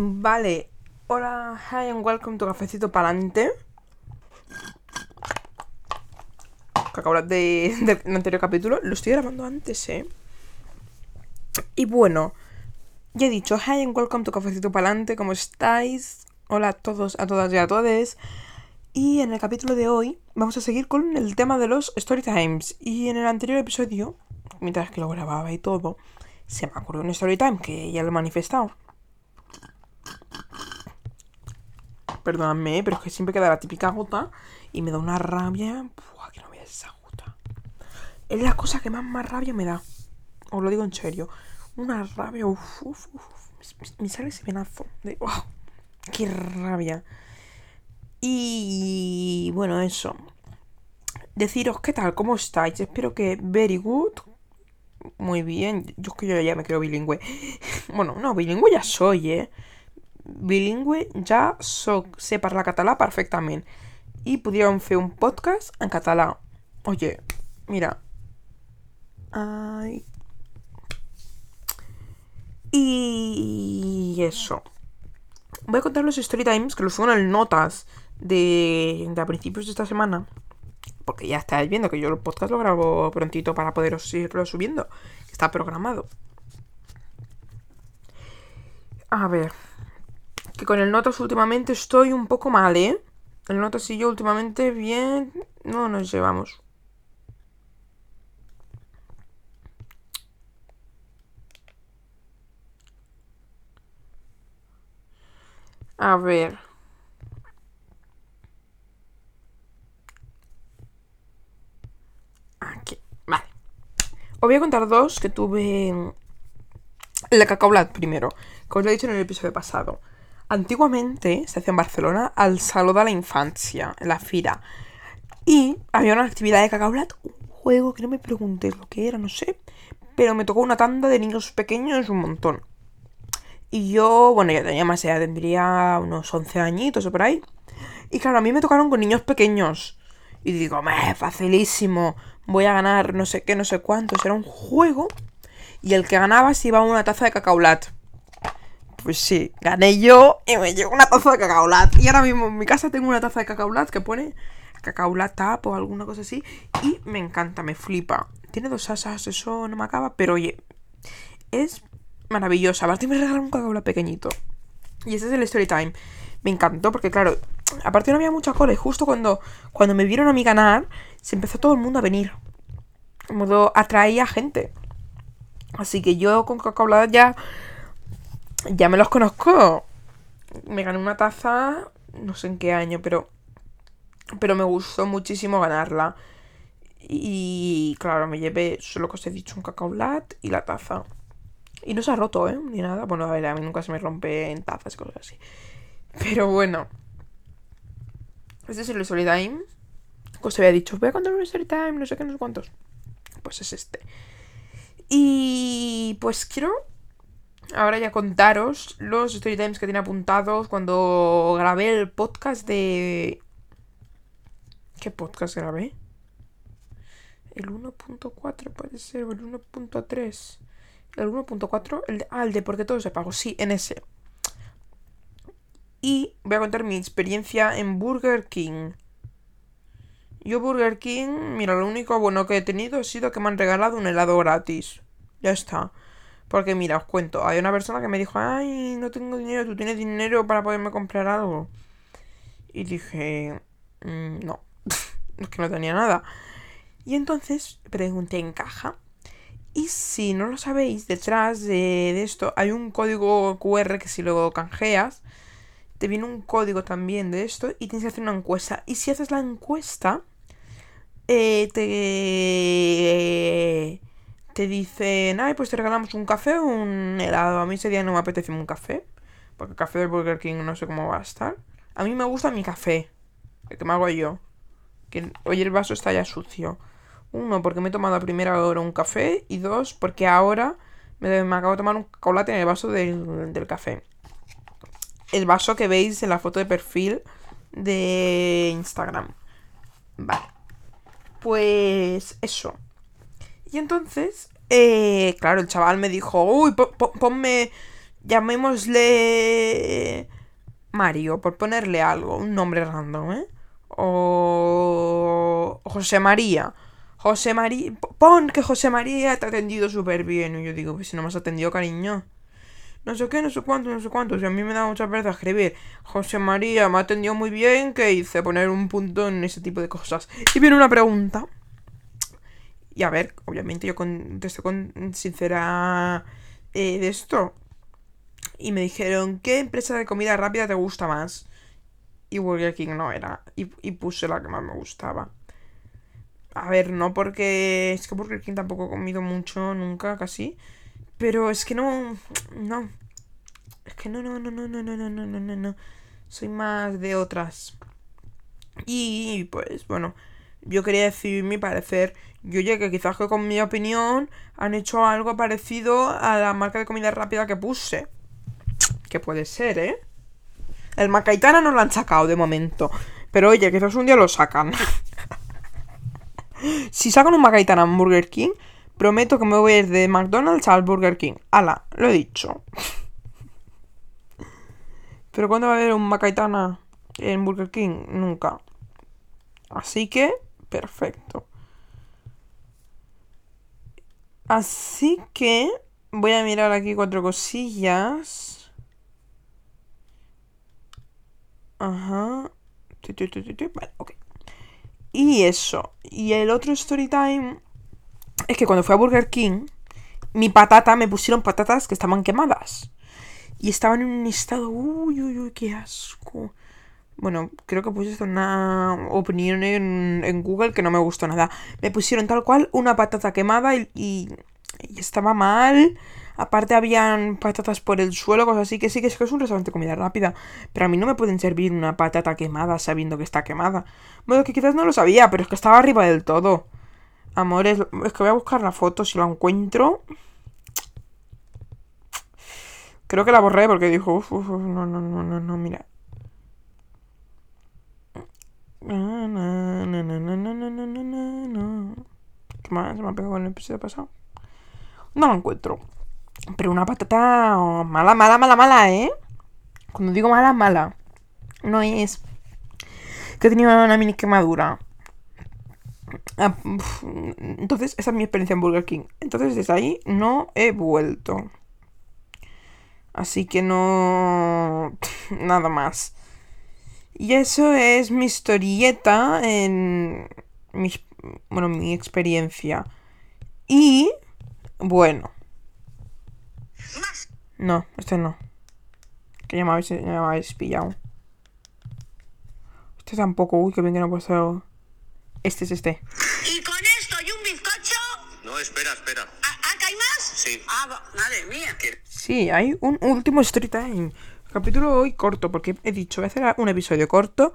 Vale, hola, hi and welcome to Cafecito Palante. Que acabo de, del anterior capítulo. Lo estoy grabando antes, ¿eh? Y bueno, ya he dicho, hi and welcome to Cafecito Palante. ¿Cómo estáis? Hola a todos, a todas y a todes. Y en el capítulo de hoy vamos a seguir con el tema de los story times. Y en el anterior episodio, mientras que lo grababa y todo, se me ocurrió un story time que ya lo he manifestado. Perdóname, pero es que siempre queda la típica gota y me da una rabia. Buah, que no veas esa gota. Es la cosa que más más rabia me da. Os lo digo en serio. Una rabia. Uf, uf, uf. Me sale ese venazo. De, qué rabia. Y bueno, eso. Deciros qué tal, cómo estáis. Espero que very good. Muy bien. Yo es que yo ya me creo bilingüe. Bueno, no, bilingüe ya soy, eh bilingüe ja soc, sé parlar català perfectament. I podríem fer un podcast en català. Oye, mira. Ay. Y eso. Voy a contar los story times que los subo en notas de, de a principios de esta semana. Porque ya estáis viendo que yo el podcast lo grabo prontito para poderos irlo subiendo. Está programado. A ver, que con el Notas últimamente estoy un poco mal, ¿eh? El Notas y yo últimamente bien... No nos llevamos. A ver. Aquí. Vale. Os voy a contar dos que tuve... La cacaolat primero, que os he dicho en el episodio pasado. Antiguamente se hacía en Barcelona al Saló de la Infancia, en la Fira. Y había una actividad de cacaolat, un juego que no me preguntes lo que era, no sé. Pero me tocó una tanda de niños pequeños un montón. Y yo, bueno, ya tenía más edad, tendría unos 11 añitos o por ahí. Y claro, a mí me tocaron con niños pequeños. Y digo, me facilísimo, voy a ganar no sé qué, no sé cuánto. Era un juego. Y el que ganaba se iba a una taza de cacaolat. Pues sí, gané yo y me llegó una taza de cacaolat. Y ahora mismo en mi casa tengo una taza de cacaolat que pone cacaolat tap o alguna cosa así. Y me encanta, me flipa. Tiene dos asas, eso no me acaba, pero oye, es maravillosa. Aparte me regalaron un cacaolat pequeñito. Y ese es el story time. Me encantó porque, claro, aparte no había mucha cola. Y justo cuando, cuando me vieron a mí ganar, se empezó todo el mundo a venir. De modo, atraía gente. Así que yo con cacaolat ya ya me los conozco. Me gané una taza, no sé en qué año, pero. Pero me gustó muchísimo ganarla. Y claro, me llevé solo que os he dicho un cacao lat y la taza. Y no se ha roto, ¿eh? Ni nada. Bueno, a ver, a mí nunca se me rompe en tazas y cosas así. Pero bueno. Este es el story time. Os había dicho, voy a contar un story time, no sé qué, no sé cuántos. Pues es este. Y pues quiero ahora ya contaros los story times que tiene apuntados cuando grabé el podcast de... ¿Qué podcast grabé? El 1.4 puede ser, o el 1.3. El 1.4, el de... Ah, el de porque todo se pagó, sí, en ese. Y voy a contar mi experiencia en Burger King. Yo Burger King, mira, lo único bueno que he tenido ha sido que me han regalado un helado gratis. Ya está. Porque mira, os cuento, hay una persona que me dijo, ay, no tengo dinero, ¿tú tienes dinero para poderme comprar algo? Y dije, mm, no, es que no tenía nada. Y entonces pregunté en caja. Y si no lo sabéis, detrás de, de esto hay un código QR que si lo canjeas, te viene un código también de esto y tienes que hacer una encuesta. Y si haces la encuesta, eh, te te dicen, ay, pues te regalamos un café o un helado. A mí ese día no me apetece un café, porque el café del Burger King no sé cómo va a estar. A mí me gusta mi café, el que me hago yo. Que hoy el vaso está ya sucio. Uno, porque me he tomado a primera hora un café. Y dos, porque ahora me, acabo de tomar un chocolate en el vaso del, del café. El vaso que veis en la foto de perfil de Instagram. Vale. Pues eso. Y entonces, eh, claro, el chaval me dijo, uy, ponme... llamémosle Mario, por ponerle algo, un nombre random, ¿eh? O José María. José María, pon que José María te ha atendido súper bien. Y yo digo, pues si no me has atendido, cariño. No sé qué, no sé cuánto, no sé cuánto. Y a mí me da mucha pereza escribir. José María me ha atendido muy bien. ¿Qué hice? Poner un punto en ese tipo de cosas. Y viene una pregunta. Y a ver, obviamente yo contesté con sincera eh, de esto. Y me dijeron, ¿qué empresa de comida rápida te gusta más? Y Burger King no era. Y, y puse la que más me gustaba. A ver, no porque. Es que Burger King tampoco he comido mucho, nunca, casi. Pero es que no. No. Es que no, no, no, no, no, no, no, no, no, no. Soy más de otras. Y pues, bueno. Yo quería decir mi parecer. Yo ya que quizás que con mi opinión han hecho algo parecido a la marca de comida rápida que puse. Que puede ser, ¿eh? El Macaitana no lo han sacado de momento. Pero oye, quizás un día lo sacan. si sacan un Macaitana en Burger King, prometo que me voy a ir de McDonald's al Burger King. Ala, lo he dicho. Pero ¿cuándo va a haber un Macaitana en Burger King? Nunca. Así que, perfecto. Así que voy a mirar aquí cuatro cosillas. Ajá. Vale, ok. Y eso. Y el otro story time es que cuando fui a Burger King, mi patata me pusieron patatas que estaban quemadas. Y estaban en un estado. Uy, uy, uy, qué asco. Bueno, creo que puse una opinión en, Google que no me gustó nada. Me pusieron tal cual una patata quemada y, y, estaba mal. Aparte habían patatas por el suelo, cosas así, que sí que es que es un restaurante de comida rápida. Pero a mí no me pueden servir una patata quemada sabiendo que está quemada. Bueno, que quizás no lo sabía, pero es que estaba arriba del todo. Amores, es que voy a buscar la foto si la encuentro. Creo que la borré porque dijo, uf, no, no, no, no, no, mira. ¿Qué más? Se me ha pegado con el episodio pasado. No la encuentro. Pero una patata mala, mala, mala, mala, ¿eh? Cuando digo mala, mala. No es que tenía una mini quemadura. Ah, entonces, esa es mi experiencia en Burger King. Entonces, desde ahí no he vuelto. Así que no... Nada más. Y eso es mi historieta en... Mi, bueno, mi experiencia. Y... Bueno. No, este no. Que ya me habéis, ya me habéis pillado. Este tampoco. Uy, que bien que no puedo hacer... Este es este. ¿Y con esto y un bizcocho? No, espera, espera. ¿Ah, hay más? Sí. Ah, madre mía. Sí, hay un último story time. Capítulo hoy corto, porque he dicho, voy a hacer un episodio corto.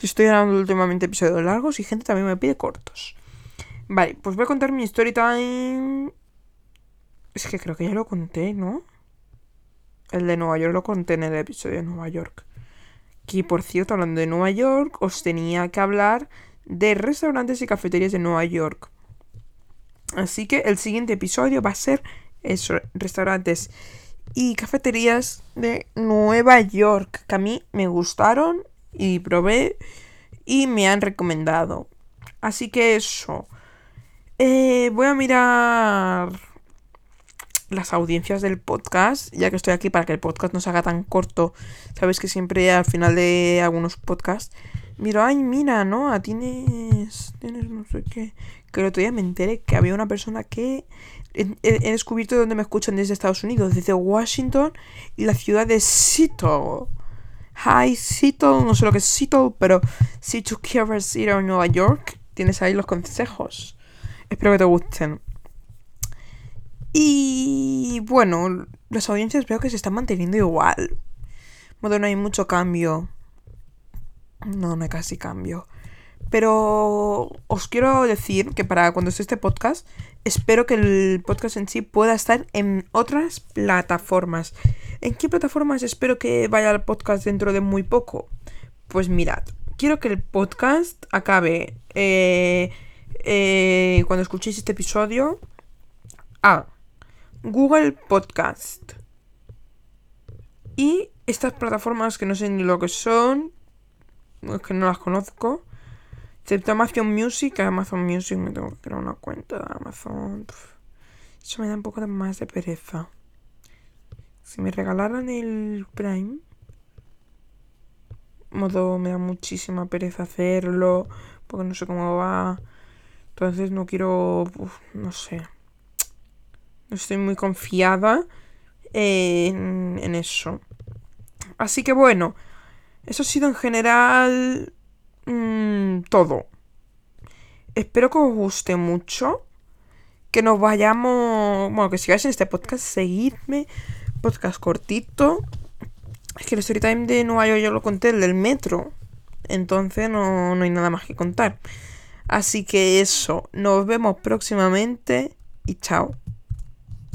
Estoy grabando últimamente episodios largos y gente también me pide cortos. Vale, pues voy a contar mi story time. Es que creo que ya lo conté, ¿no? El de Nueva York lo conté en el episodio de Nueva York. Que por cierto, hablando de Nueva York, os tenía que hablar de restaurantes y cafeterías de Nueva York. Así que el siguiente episodio va a ser eso, restaurantes y cafeterías de Nueva York que a mí me gustaron y probé y me han recomendado. Así que eso. Eh, voy a mirar las audiencias del podcast, ya que estoy aquí para que el podcast no se haga tan corto. Sabes que siempre al final de algunos podcasts miro, ay, mira, ¿no? Tienes, tienes no sé qué. Que el otro día me enteré que había una persona que he, descubierto donde me escuchan desde Estados Unidos, desde Washington y la ciudad de Seattle. Hi, Seattle, no sé lo que es Seattle, pero si tú quieres ir a Nueva York, tienes ahí los consejos. Espero que te gusten. Y bueno, las audiencias veo que se están manteniendo igual. Bueno, no hay mucho cambio. No, no hay casi cambio. Pero os quiero decir que para cuando esté este podcast, espero que el podcast en sí pueda estar en otras plataformas. ¿En qué plataformas espero que vaya el podcast dentro de muy poco? Pues mirad, quiero que el podcast acabe eh, eh, cuando escuchéis este episodio. Ah, Google Podcast, Y estas plataformas que no sé ni lo que son, es que no las conozco. Excepto Amazon Music, Amazon Music me tengo que crear una cuenta de Amazon. Eso me da un poco más de pereza. Si me regalaran el Prime, modo me da muchísima pereza hacerlo, porque no sé cómo va. Entonces no quiero, no sé. No estoy muy confiada en eso. Así que bueno, eso ha sido en general mm, todo. Espero que os guste mucho. Que nos vayamos. Bueno, que sigáis en este podcast, seguidme. Podcast cortito. Es que el story time de Nueva York yo lo conté, el del metro. Entonces no, no hay nada más que contar. Así que eso, nos vemos próximamente y chao.